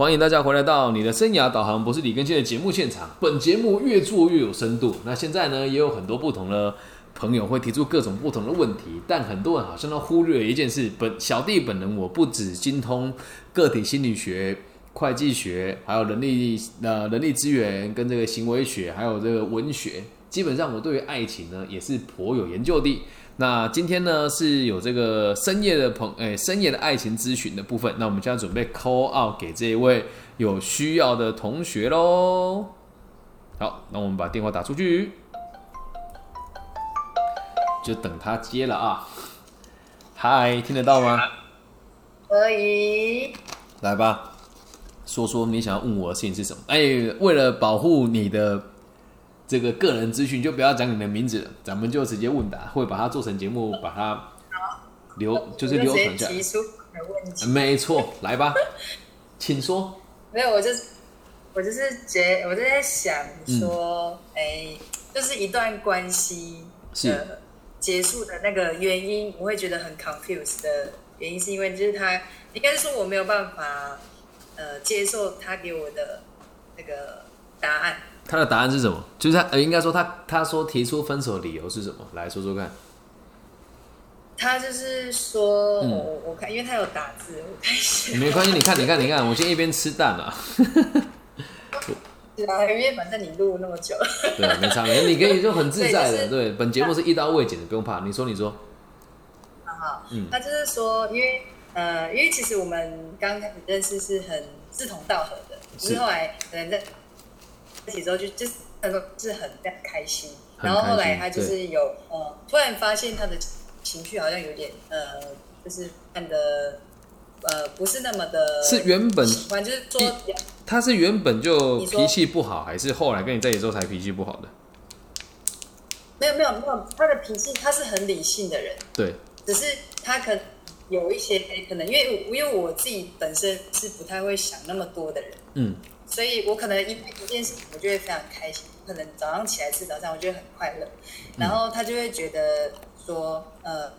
欢迎大家回来到你的生涯导航，不是李根宪的节目现场。本节目越做越有深度。那现在呢，也有很多不同的朋友会提出各种不同的问题，但很多人好像都忽略了一件事：本小弟本人我不只精通个体心理学、会计学，还有人力呃人力资源跟这个行为学，还有这个文学。基本上我对于爱情呢也是颇有研究的。那今天呢是有这个深夜的朋诶深夜的爱情咨询的部分，那我们现在准备 call out 给这一位有需要的同学喽。好，那我们把电话打出去，就等他接了啊。嗨，听得到吗？可以。来吧，说说你想要问我的事情是什么？哎，为了保护你的。这个个人资讯就不要讲你的名字了，咱们就直接问答，会把它做成节目，把它留就是留存下。提出问题，没错，来吧，请说。没有，我就我就是觉，我就在想说，哎，就是一段关系的结束的那个原因，我会觉得很 confused 的原因，是因为就是他应该是说我没有办法呃接受他给我的那个答案。他的答案是什么？就是他呃，应该说他他说提出分手的理由是什么？来说说看。他就是说，我我看，因为他有打字，我看一下。没关系，你看，你看，你看，我先一边吃蛋啊。对啊，因为反正你录那么久。对，没差，没你可以就很自在的。对，本节目是一刀未剪的，不用怕。你说，你说。好好，嗯，他就是说，因为呃，因为其实我们刚开始认识是很志同道合的，是后来可能在。之后就就是他说是很非常开心，然后后来他就是有呃突然发现他的情绪好像有点呃就是变得呃不是那么的，是原本喜欢就是说他是原本就脾气不好，还是后来跟你在一起之后才脾气不好的？没有没有没有，他的脾气他是很理性的人，对，只是他可有一些可能因为因为我自己本身是不太会想那么多的人，嗯。所以我可能一一件事情，我就会非常开心。可能早上起来吃早餐，我就会很快乐。然后他就会觉得说，呃，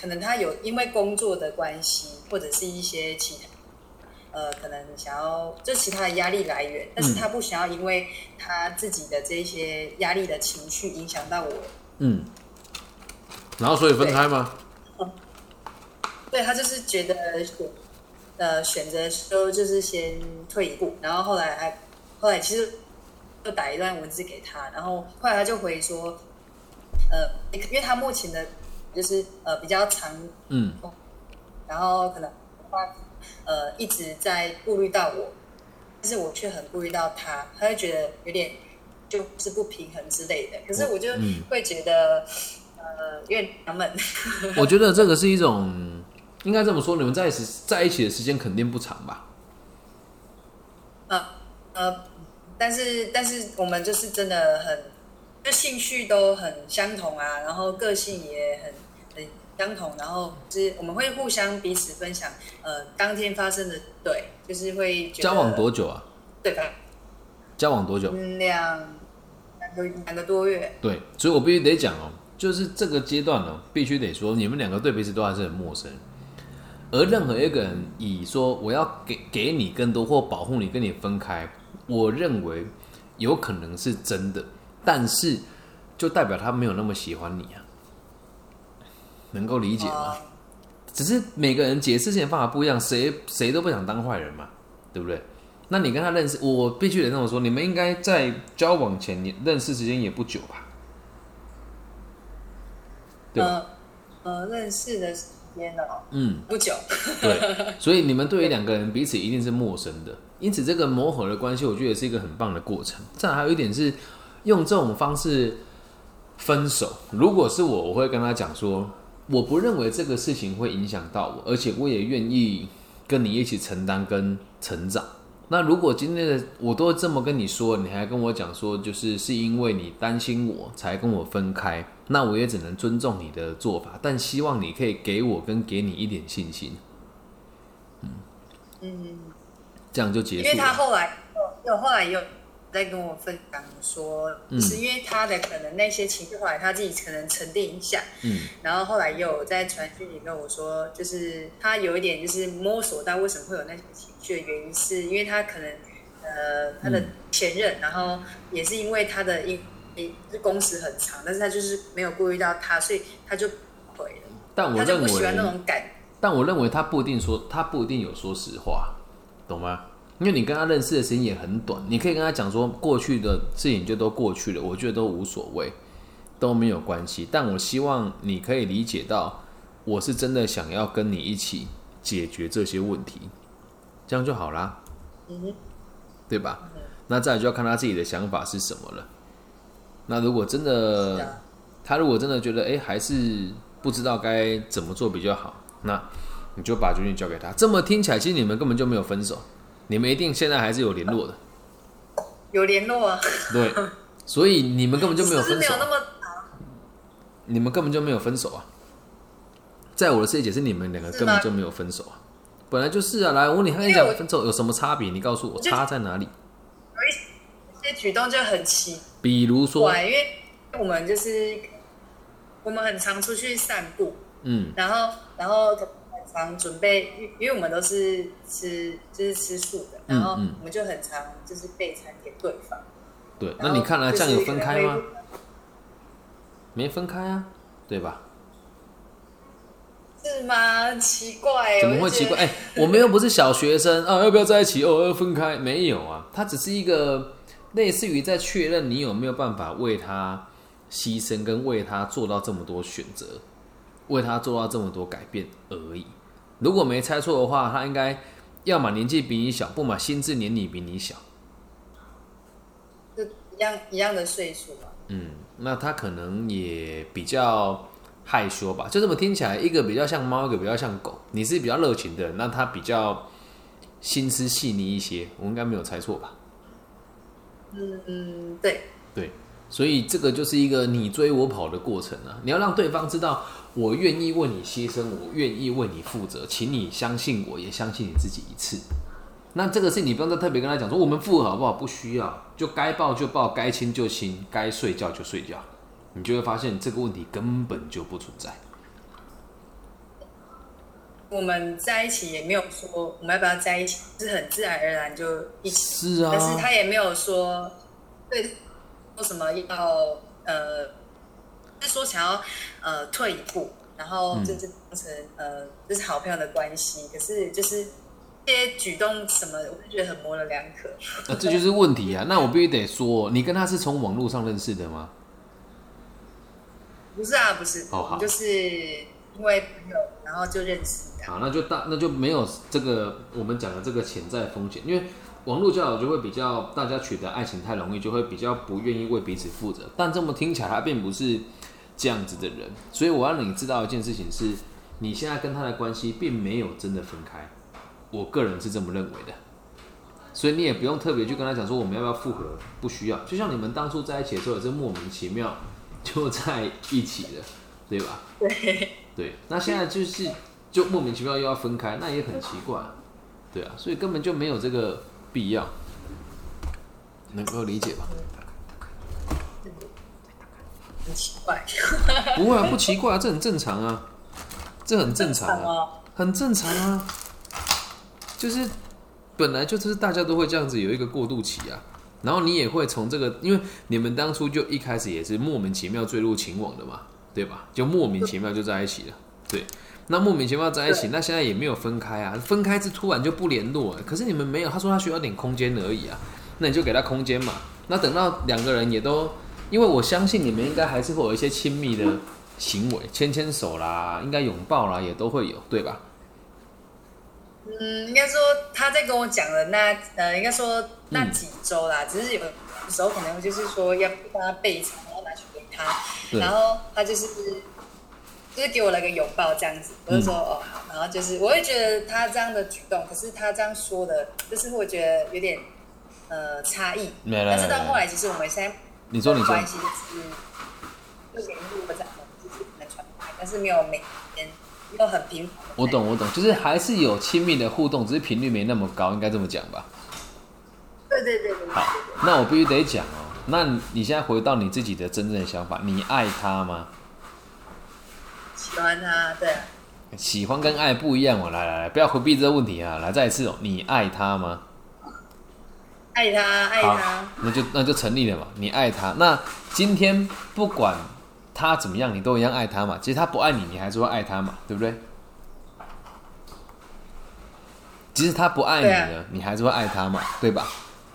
可能他有因为工作的关系，或者是一些其他，呃，可能想要就其他的压力来源，但是他不想要因为他自己的这些压力的情绪影响到我。嗯。然后所以分开吗？对他就是觉得。呃，选择说就是先退一步，然后后来还后来其实就打一段文字给他，然后后来他就回说，呃，因为他目前的就是呃比较长，嗯，然后可能他呃一直在顾虑到我，但是我却很顾虑到他，他会觉得有点就是不平衡之类的，可是我就会觉得呃有点纳闷。我觉得这个是一种。应该这么说，你们在一起在一起的时间肯定不长吧？呃呃，但是但是我们就是真的很，就兴趣都很相同啊，然后个性也很很相同，然后是我们会互相彼此分享，呃，当天发生的，对，就是会交往多久啊？对吧？交往多久？两两个两个多月。对，所以我必须得讲哦，就是这个阶段呢，必须得说，你们两个对彼此都还是很陌生。而任何一个人以说我要给给你更多或保护你跟你分开，我认为有可能是真的，但是就代表他没有那么喜欢你啊，能够理解吗？只是每个人解释事情方法不一样，谁谁都不想当坏人嘛，对不对？那你跟他认识，我必须得这么说，你们应该在交往前你认识时间也不久吧？呃呃，认识的。天嗯，不久。对，所以你们对于两个人彼此一定是陌生的，因此这个磨合的关系，我觉得是一个很棒的过程。再还有一点是，用这种方式分手。如果是我，我会跟他讲说，我不认为这个事情会影响到我，而且我也愿意跟你一起承担跟成长。那如果今天的我都这么跟你说，你还跟我讲说，就是是因为你担心我才跟我分开，那我也只能尊重你的做法，但希望你可以给我跟给你一点信心。嗯。嗯，这样就结束。因为他后来有后来有在跟我分享说，嗯。是因为他的可能那些情绪后来他自己可能沉淀一下，嗯。然后后来又有在传讯里跟我说，就是他有一点就是摸索到为什么会有那些情绪的原因，是因为他可能呃他的嗯。前任，然后也是因为他的因就是工时很长，但是他就是没有顾虑到他，所以他就毁了，但我认他不喜欢那为，种感。但我认为他不一定说，他不一定有说实话，懂吗？因为你跟他认识的时间也很短，你可以跟他讲说过去的事情就都过去了，我觉得都无所谓，都没有关系。但我希望你可以理解到，我是真的想要跟你一起解决这些问题，这样就好啦，嗯哼，对吧？那再来就要看他自己的想法是什么了。那如果真的，啊，他如果真的觉得哎、诶还是不知道该怎么做比较好，那你就把决定交给他。这么听起来，其实你们根本就没有分手，你们一定现在还是有联络的，有联络啊，对，所以你们根本就没有分手啊只是没有，那么你们根本就没有分手啊。在我的世界解是你们两个根本就没有分手啊，本来就是啊。来，我问你，跟你讲分手有什么差别？你告诉我差在哪里？举动就很奇比如说，怪，因为我们就是我们很常出去散步，嗯然后然后很常准备，因因为我们都是吃就是吃素的，嗯然后嗯我们就很常就是备餐给对方。对，那你看来、就是这样有分开吗？没分开啊，对吧？是吗？奇怪，怎么会奇怪？哎、我们又不是小学生啊，要不要在一起？哦，要分开？没有啊，它只是一个类似于在确认你有没有办法为他牺牲，跟为他做到这么多选择，为他做到这么多改变而已。如果没猜错的话，他应该要么年纪比你小，不嘛心智年龄比你小。就一样一样的岁数吧。嗯，那他可能也比较害羞吧，就这么听起来，一个比较像猫，一个比较像狗。你是比较热情的，那他比较心思细腻一些，我应该没有猜错吧？嗯，对，对，所以这个就是一个你追我跑的过程啊。你要让对方知道，我愿意为你牺牲，我愿意为你负责，请你相信我，也相信你自己一次。那这个事你不用再特别跟他讲说我们复合好不好？不需要，就该抱就抱，该亲就亲，该睡觉就睡觉。你就会发现这个问题根本就不存在。我们在一起也没有说我们要不要在一起，是很自然而然就一起。是啊，但是他也没有说对说什么要呃，是说想要呃退一步，然后嗯就是当成、呃就是好朋友的关系。可是就是这些举动什么，我就觉得很模棱两可。那这就是问题啊。那我必须得说，你跟他是从网络上认识的吗？不是啊，不是，我们就是因为朋友，然后就认识的。好，那就大那就没有这个我们讲的这个潜在风险，因为网络交友就会比较大家取得爱情太容易，就会比较不愿意为彼此负责。但这么听起来，他并不是这样子的人，所以我要让你知道一件事情是，你现在跟他的关系并没有真的分开，我个人是这么认为的。所以你也不用特别去跟他讲说我们要不要复合，不需要。就像你们当初在一起的时候，也是莫名其妙就在一起了，对吧？对，对，那现在就是就莫名其妙又要分开，那也很奇怪，对啊，所以根本就没有这个必要，能够理解吧？很奇怪。不会啊，不奇怪啊，这很正常啊，这很正常啊，很正常啊，就是本来就是大家都会这样子有一个过渡期啊，然后你也会从这个，因为你们当初就一开始也是莫名其妙坠入情网的嘛，对吧？就莫名其妙就在一起了，对。那莫名其妙在一起，那现在也没有分开啊，分开是突然就不联络了。可是你们没有，他说他需要点空间而已啊，那你就给他空间嘛。那等到两个人也都，因为我相信你们应该还是会有一些亲密的行为，牵牵手啦，应该拥抱啦，也都会有，对吧？嗯，应该说他在跟我讲的那呃，应该说那几周啦，只是有有时候可能就是说要帮他备他，然后他就是就是给我了个拥抱这样子，我就说、哦好，然后就是我会觉得他这样的举动，可是他这样说的，就是会觉得有点呃差异，没来但是到后来其实我们现在你说你说关系就是就联络这样，就是可能传开，但是没有每天没有很频繁。我懂我懂，就是还是有亲密的互动，只是频率没那么高，应该这么讲吧？对对对对好，那我必须得讲哦。那你现在回到你自己的真正的想法，你爱他吗？喜欢他，对啊，喜欢跟爱不一样哦。来来来，不要回避这个问题啊！来再一次哦，你爱他吗？爱他爱他，，那就那就成立了嘛。你爱他，那今天不管他怎么样，你都一样爱他嘛。其实他不爱你，你还是会爱他嘛，对不对？即使他不爱你了，你还是会爱他嘛，对吧？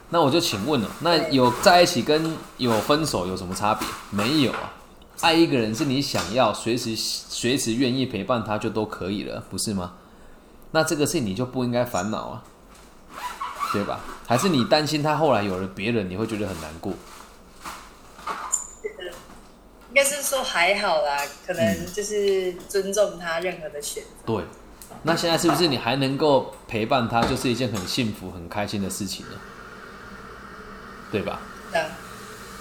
那我就请问了，那有在一起跟有分手有什么差别？没有啊。爱一个人是你想要随时随时愿意陪伴他就都可以了，不是吗？那这个事你就不应该烦恼啊，对吧？还是你担心他后来有了别人，你会觉得很难过？应该是说还好啦，可能就是尊重他任何的选择。对，那现在是不是你还能够陪伴他，就是一件很幸福、很开心的事情呢？对吧？对啊，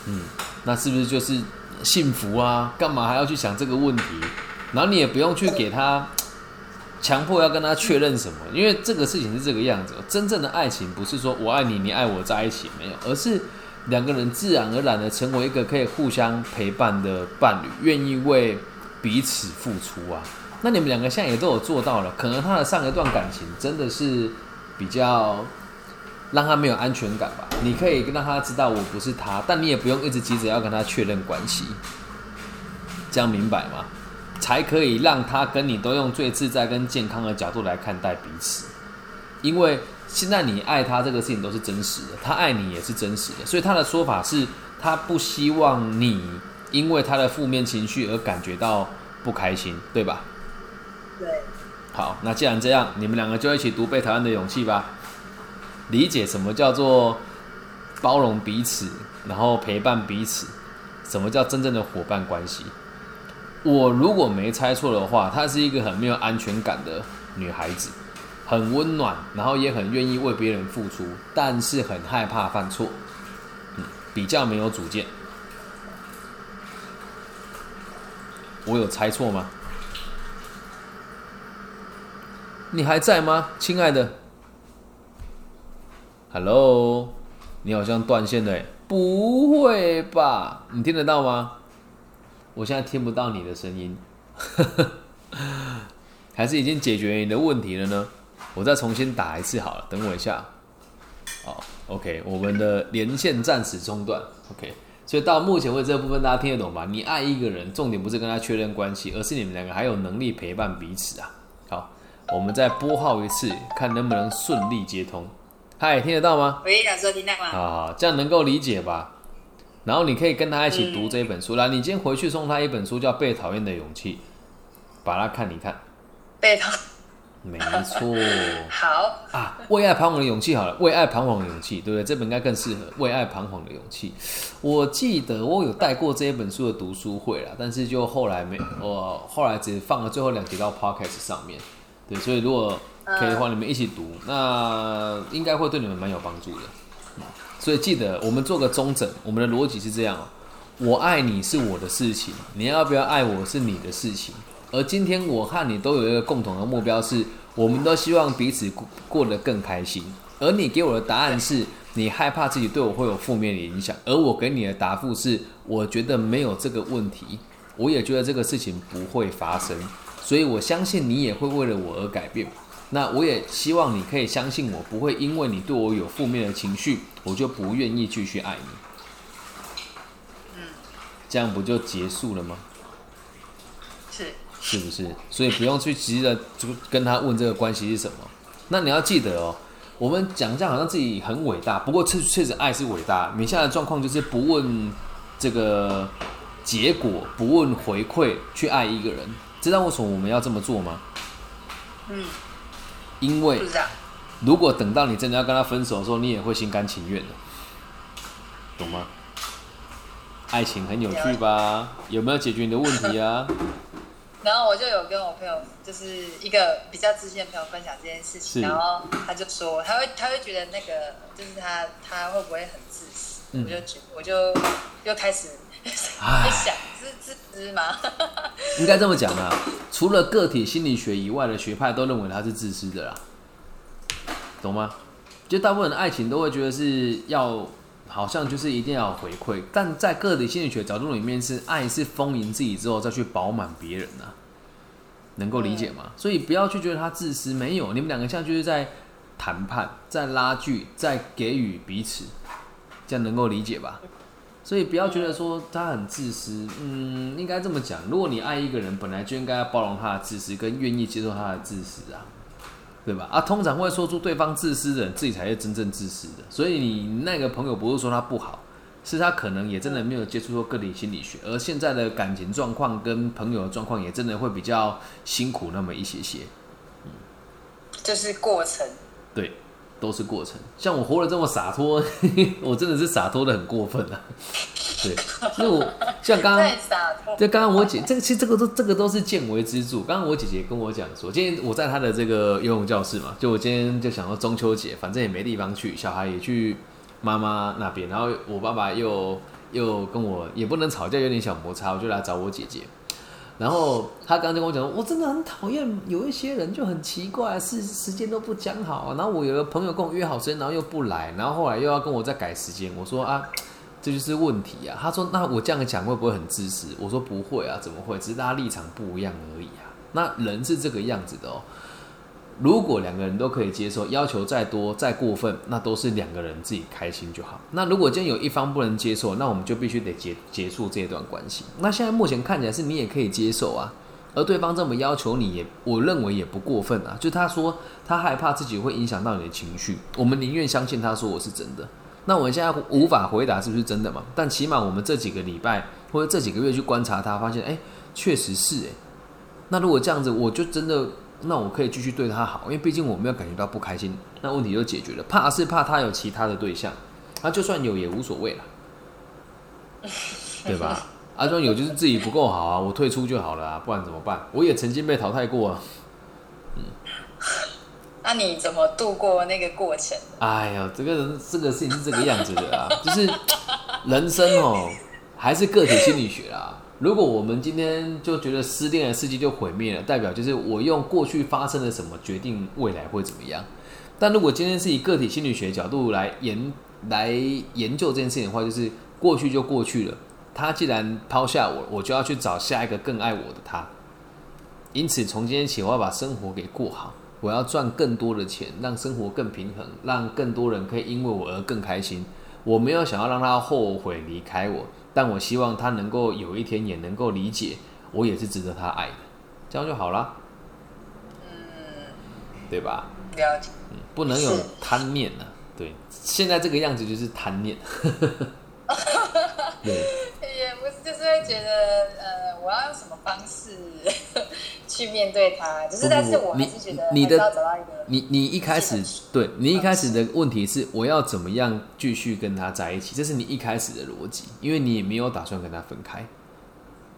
嗯，那是不是就是幸福啊？干嘛还要去想这个问题？然后你也不用去给他 强迫要跟他确认什么，因为这个事情是这个样子哦。真正的爱情不是说我爱你，你爱我在一起没有，而是两个人自然而然的成为一个可以互相陪伴的伴侣，愿意为彼此付出啊。那你们两个现在也都有做到了，可能他的上一段感情真的是比较让他没有安全感吧。你可以让他知道我不是他，但你也不用一直急着要跟他确认关系，这样明白吗？才可以让他跟你都用最自在跟健康的角度来看待彼此。因为现在你爱他这个事情都是真实的，他爱你也是真实的，所以他的说法是他不希望你因为他的负面情绪而感觉到不开心，对吧？对，好，那既然这样，你们两个就一起读《被讨厌的勇气》吧，理解什么叫做包容彼此，然后陪伴彼此，什么叫真正的伙伴关系。我如果没猜错的话，她是一个很没有安全感的女孩子，很温暖，然后也很愿意为别人付出，但是很害怕犯错，嗯，比较没有主见。我有猜错吗？你还在吗，亲爱的？Hello，你好像断线了诶，不会吧？你听得到吗？我现在听不到你的声音，还是已经解决你的问题了呢？我再重新打一次好了，等我一下。好，OK，我们的连线暂时中断。OK，所以到目前为止这部分大家听得懂吧？你爱一个人，重点不是跟他确认关系，而是你们两个还有能力陪伴彼此啊。好，我们再拨号一次，看能不能顺利接通。嗨，听得到吗？我也想说听到吗？啊，这样能够理解吧？然后你可以跟他一起读这一本书。来，你今天回去送他一本书，叫《被讨厌的勇气》，把它看一看。被讨 没错好，啊，为爱彷徨的勇气好了，为爱彷徨的勇气，对不对？这本应该更适合为爱彷徨的勇气。我记得我有带过这一本书的读书会啦，但是就后来没，我后来只放了最后两集到 podcast 上面。对，所以如果可以的话，你们一起读，那应该会对你们蛮有帮助的。所以记得我们做个中整，我们的逻辑是这样：我爱你是我的事情，你要不要爱我是你的事情。而今天我和你都有一个共同的目标是，我们都希望彼此过得更开心。而你给我的答案是你害怕自己对我会有负面的影响，而我给你的答复是我觉得没有这个问题，我也觉得这个事情不会发生，所以我相信你也会为了我而改变。那我也希望你可以相信我，不会因为你对我有负面的情绪，我就不愿意继续爱你。嗯这样不就结束了吗？是是不是？所以不用去急着就跟他问这个关系是什么。那你要记得哦，我们讲这样好像自己很伟大，不过确确实爱是伟大。你现在的状况就是不问这个结果，不问回馈去爱一个人。知道为什么我们要这么做吗？嗯，因为如果等到你真的要跟他分手的时候，你也会心甘情愿的，懂吗？爱情很有趣吧？有没有解决你的问题啊？然后我就有跟我朋友，就是一个比较自信的朋友分享这件事情，然后他就说，他会他会觉得那个就是他他会不会很自私？嗯我就觉我就又开始唉在想自自私吗？应该这么讲啦，除了个体心理学以外的学派都认为他是自私的啦，懂吗？就大部分的爱情都会觉得是要，好像就是一定要回馈，但在个体心理学角度里面，是爱是丰盈自己之后再去饱满别人啊，能够理解吗？所以不要去觉得他自私，没有，你们两个现在就是在谈判，在拉锯，在给予彼此，这样能够理解吧？所以不要觉得说他很自私，嗯，应该这么讲，如果你爱一个人，本来就应该要包容他的自私，跟愿意接受他的自私啊。对吧？啊，通常会说出对方自私的人，自己才是真正自私的。所以你那个朋友不是说他不好，是他可能也真的没有接触过个体心理学，而现在的感情状况跟朋友的状况也真的会比较辛苦那么一些些。嗯，这是过程。对。都是过程，像我活得这么洒脱，我真的是洒脱的很过分啊！对，那我像刚刚，就刚刚我姐，这个其实这个都这个都是见微知著。刚刚我姐姐跟我讲说，今天我在她的这个游泳教室嘛，就我今天就想到中秋节，反正也没地方去，小孩也去妈妈那边，然后我爸爸又又跟我也不能吵架，有点小摩擦，我就来找我姐姐。然后他刚才跟我讲，我真的很讨厌有一些人就很奇怪，是时间都不讲好。然后我有个朋友跟我约好时间，然后又不来，然后后来又要跟我再改时间。我说啊，这就是问题啊。他说那我这样讲会不会很自私？我说不会啊，怎么会？只是大家立场不一样而已啊。那人是这个样子的哦。如果两个人都可以接受，要求再多再过分，那都是两个人自己开心就好。那如果今天有一方不能接受，那我们就必须得结结束这段关系。那现在目前看起来是你也可以接受啊，而对方这么要求你也，我认为也不过分啊。就他说他害怕自己会影响到你的情绪，我们宁愿相信他说我是真的。那我现在无法回答是不是真的嘛？但起码我们这几个礼拜或者这几个月去观察他，发现哎，确实是哎。那如果这样子，我就真的。那我可以继续对他好，因为毕竟我没有感觉到不开心，那问题就解决了。怕是怕他有其他的对象，那就算有也无所谓了，对吧？阿庄有就是自己不够好啊，我退出就好了啊，不然怎么办？我也曾经被淘汰过啊。嗯，那你怎么度过那个过程？哎呀，这个人这个事情是这个样子的啊，就是人生哦，还是个体心理学啊。如果我们今天就觉得失恋的世界就毁灭了，代表就是我用过去发生了什么决定未来会怎么样。但如果今天是以个体心理学角度来研来研究这件事情的话，就是过去就过去了。他既然抛下我，我就要去找下一个更爱我的他。因此，从今天起，我要把生活给过好，我要赚更多的钱，让生活更平衡，让更多人可以因为我而更开心。我没有想要让他后悔离开我。但我希望他能够有一天也能够理解，我也是值得他爱的，这样就好了。嗯，对吧？了解。嗯，不能有贪念啊。对，现在这个样子就是贪念。对，也不是，就是会觉得，呃，我要用什么方式？去面对他，只是但是我还是觉得你的你你一开始对你一开始的问题是我要怎么样继续跟他在一起，这是你一开始的逻辑，因为你也没有打算跟他分开。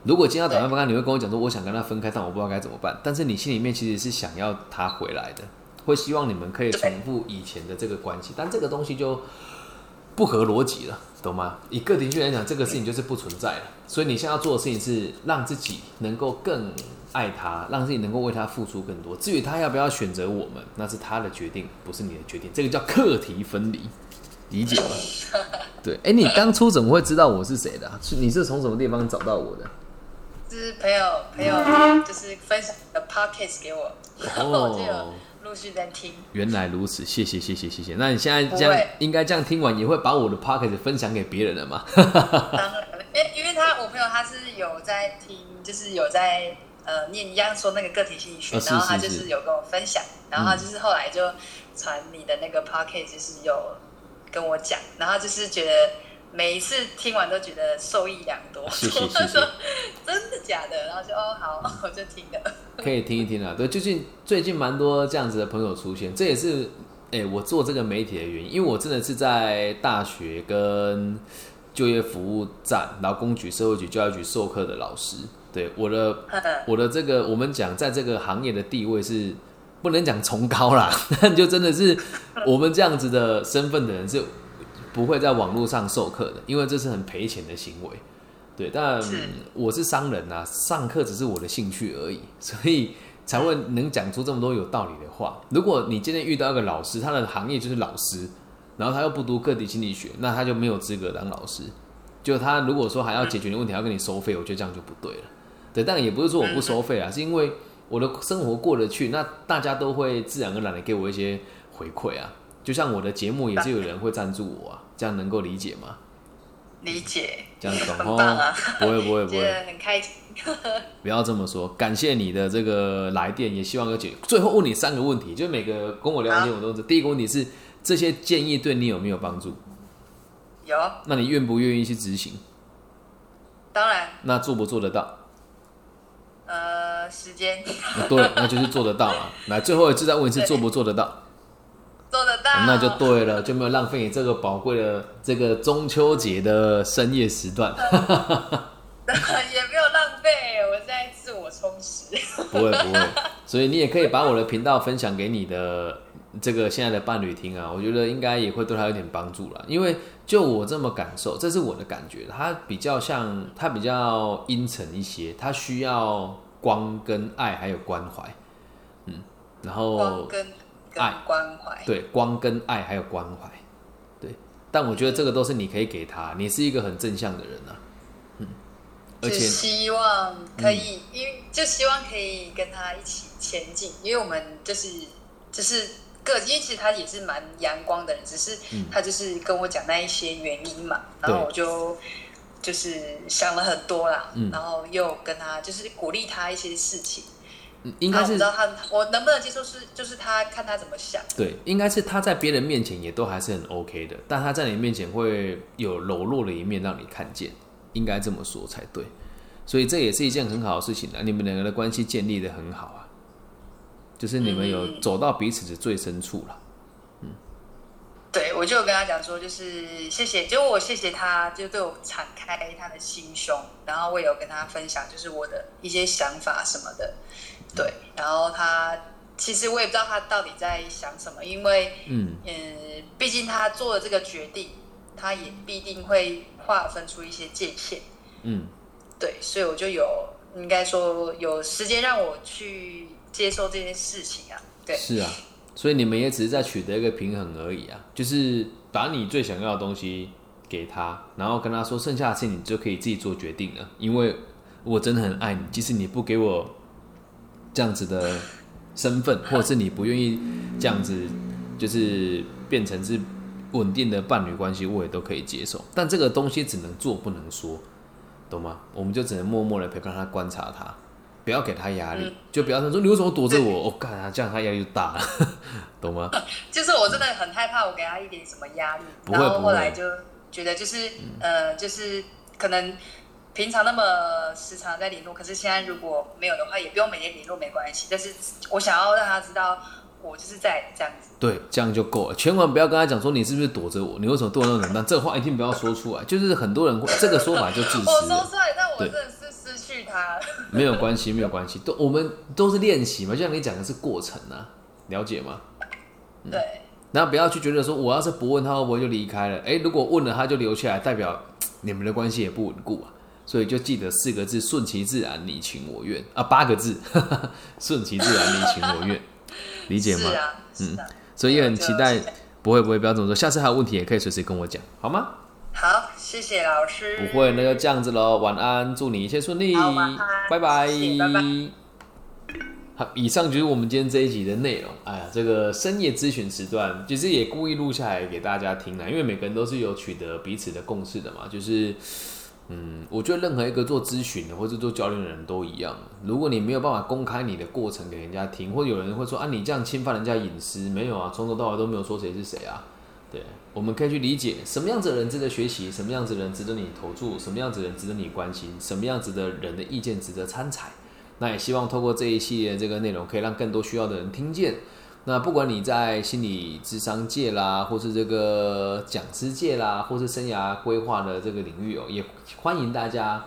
如果今天要打算分开，你会跟我讲说我想跟他分开，但我不知道该怎么办。但是你心里面其实是想要他回来的，会希望你们可以重复以前的这个关系，但这个东西就不合逻辑了，懂吗？以个体去来讲，这个事情就是不存在了。所以你现在要做的事情是让自己能够更。爱他，让自己能够为他付出更多。至于他要不要选择我们，那是他的决定，不是你的决定。这个叫课题分离，理解吗？对，哎，你当初怎么会知道我是谁的？你是从什么地方找到我的？是朋友，朋友就是分享的 podcast 给我，然后 我就有陆续在听。原来如此，谢谢，谢谢，谢谢。那你现在这样应该这样听完，也会把我的 p o c k e t 分享给别人了吗？当然，因因为他我朋友他是有在听，就是有在。呃，念一样说那个个体心理学，然后他就是有跟我分享，然后他就是后来就传你的那个 p o c k e t 就是有跟我讲，然后就是觉得每一次听完都觉得受益良多。谢谢谢谢。真的假的？然后就哦好，我就听了。可以听一听啊，对，最近最近蛮多这样子的朋友出现，这也是哎我做这个媒体的原因，因为我真的是在大学跟就业服务站、劳工局、社会局、教育局授课的老师。对我的我的这个，我们讲在这个行业的地位是不能讲崇高啦，但 就真的是我们这样子的身份的人是不会在网络上授课的，因为这是很赔钱的行为。对，但我是商人啊，上课只是我的兴趣而已，所以才会能讲出这么多有道理的话。如果你今天遇到一个老师，他的行业就是老师，然后他又不读个体心理学，那他就没有资格当老师。就他如果说还要解决你问题，要跟你收费，我觉得这样就不对了。对，但也不是说我不收费啊，是因为我的生活过得去，那大家都会自然而然的给我一些回馈啊。就像我的节目也是有人会赞助我啊，这样能够理解吗？理解，这样懂很棒啊！不会不会不觉会，很开心。不要这么说。感谢你的这个来电，也希望有解。最后问你三个问题，就每个跟我聊天我都是。第一个问题是，这些建议对你有没有帮助？有，那你愿不愿意去执行？当然，那做不做得到？呃，时间啊对，那就是做得到嘛。来，最后一次再问一次，做不做得到？做得到，那就对了，就没有浪费你这个宝贵的这个中秋节的深夜时段。也没有浪费，我在自我充实。不 会不会，所以你也可以把我的频道分享给你的这个现在的伴侣听啊，我觉得应该也会对他有点帮助了。因为就我这么感受，这是我的感觉，他比较像他比较阴沉一些，他需要光跟爱还有关怀，嗯，然后光跟跟爱。关怀，对光跟爱还有关怀，对，但我觉得这个都是你可以给他，你是一个很正向的人啊，嗯，而就且希望可以，因为就希望可以跟他一起前进，因为我们就是就是各，因为其实他也是蛮阳光的人，只是嗯。他就是跟我讲那一些原因嘛，然后我就就是想了很多啦，嗯。然后又跟他就是鼓励他一些事情，嗯应该是我不知道他我能不能接受是就是他看他怎么想，对，应该是他在别人面前也都还是很 OK 的，但他在你面前会有柔弱的一面让你看见，应该这么说才对。所以这也是一件很好的事情啊，你们两个的关系建立的很好啊，就是你们有嗯走到彼此的最深处了。嗯对，我就有跟他讲说，就是谢谢，就我谢谢他，就对我敞开他的心胸，然后我也有跟他分享，就是我的一些想法什么的，对，然后他其实我也不知道他到底在想什么，因为嗯，嗯，毕竟他做了这个决定，他也必定会划分出一些界限，嗯，对，所以我就有应该说有时间让我去接受这件事情啊，对，是啊，所以你们也只是在取得一个平衡而已啊，就是把你最想要的东西给他，然后跟他说剩下的事情你就可以自己做决定了，因为我真的很爱你，即使你不给我这样子的身份，或者是你不愿意这样子，就是变成是稳定的伴侣关系，我也都可以接受。但这个东西只能做不能说，懂吗？我们就只能默默的陪伴他，观察他。不要给他压力，嗯就不要说你为什么躲着我？我、干啊，这样他压力就大了，懂吗？就是我真的很害怕我给他一点什么压力，不会然后不会嗯后来就觉得就是、呃，就是可能平常那么时常在联络，可是现在如果没有的话，也不用每天联络没关系。但是我想要让他知道，我就是在这样子。对，这样就够了。千万不要跟他讲说你是不是躲着我，你为什么对我那么冷淡？这话一定不要说出来。就是很多人会这个说法就自我私我，说出来，但我真的是失去他。没有关系，没有关系，都我们都是练习嘛，就像你讲的是过程啊，了解吗？对，然后不要去觉得说我要是不问他会不会就离开了？哎，如果问了他就留下来，代表你们的关系也不稳固啊。所以就记得四个字：顺其自然，你情我愿啊。八个字：顺其自然，你情我愿，理解吗是？啊，是啊。所以也很期待，不会不会，不要这么说。下次还有问题也可以随时跟我讲，好吗？好，谢谢老师。不会，那就这样子喽。晚安，祝你一切顺利拜拜。好，以上就是我们今天这一集的内容。哎呀，这个深夜咨询时段，其实也故意录下来给大家听了，因为每个人都是有取得彼此的共识的嘛。就是，嗯，我觉得任何一个做咨询的或者做教练的人都一样。如果你没有办法公开你的过程给人家听，或者有人会说啊，你这样侵犯人家隐私，没有啊，从头到尾都没有说谁是谁啊。对，我们可以去理解什么样子的人值得学习，什么样子的人值得你投注，什么样子的人值得你关心，什么样子的人的意见值得参采。那也希望透过这一系列这个内容，可以让更多需要的人听见。那不管你在心理智商界啦，或是这个讲师界啦，或是生涯规划的这个领域哦，也欢迎大家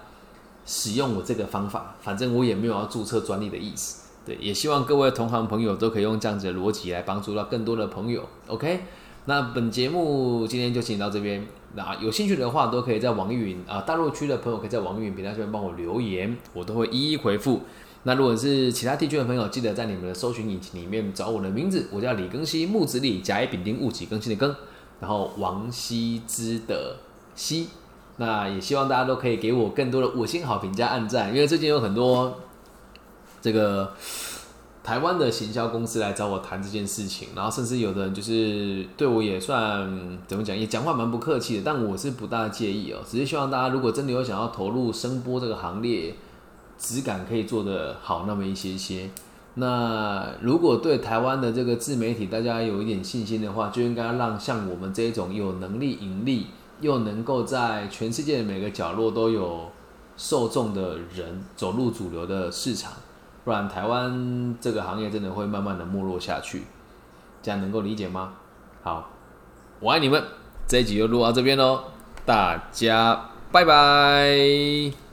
使用我这个方法。反正我也没有要注册专利的意思。对，也希望各位同行朋友都可以用这样子的逻辑来帮助到更多的朋友。OK，那本节目今天就请到这边。那有兴趣的话，都可以在网易云啊大陆区的朋友可以在网易云平台上面帮我留言，我都会一一回复。那如果是其他地区的朋友，记得在你们的搜寻引擎里面找我的名字，我叫李庚希，木子李，甲乙丙丁戊己庚辛的庚，然后王羲之的羲。那也希望大家都可以给我更多的五星好评加按赞，因为最近有很多这个台湾的行销公司来找我谈这件事情，然后甚至有的人就是对我也算怎么讲，也讲话蛮不客气的，但我是不大介意哦，只是希望大家如果真的有想要投入声波这个行列。质感可以做得好那么一些些。那如果对台湾的这个自媒体大家有一点信心的话，就应该让像我们这种有能力盈利，又能够在全世界的每个角落都有受众的人走入主流的市场，不然台湾这个行业真的会慢慢的没落下去。这样能够理解吗？好，我爱你们。这一集就录到这边喽，大家拜拜。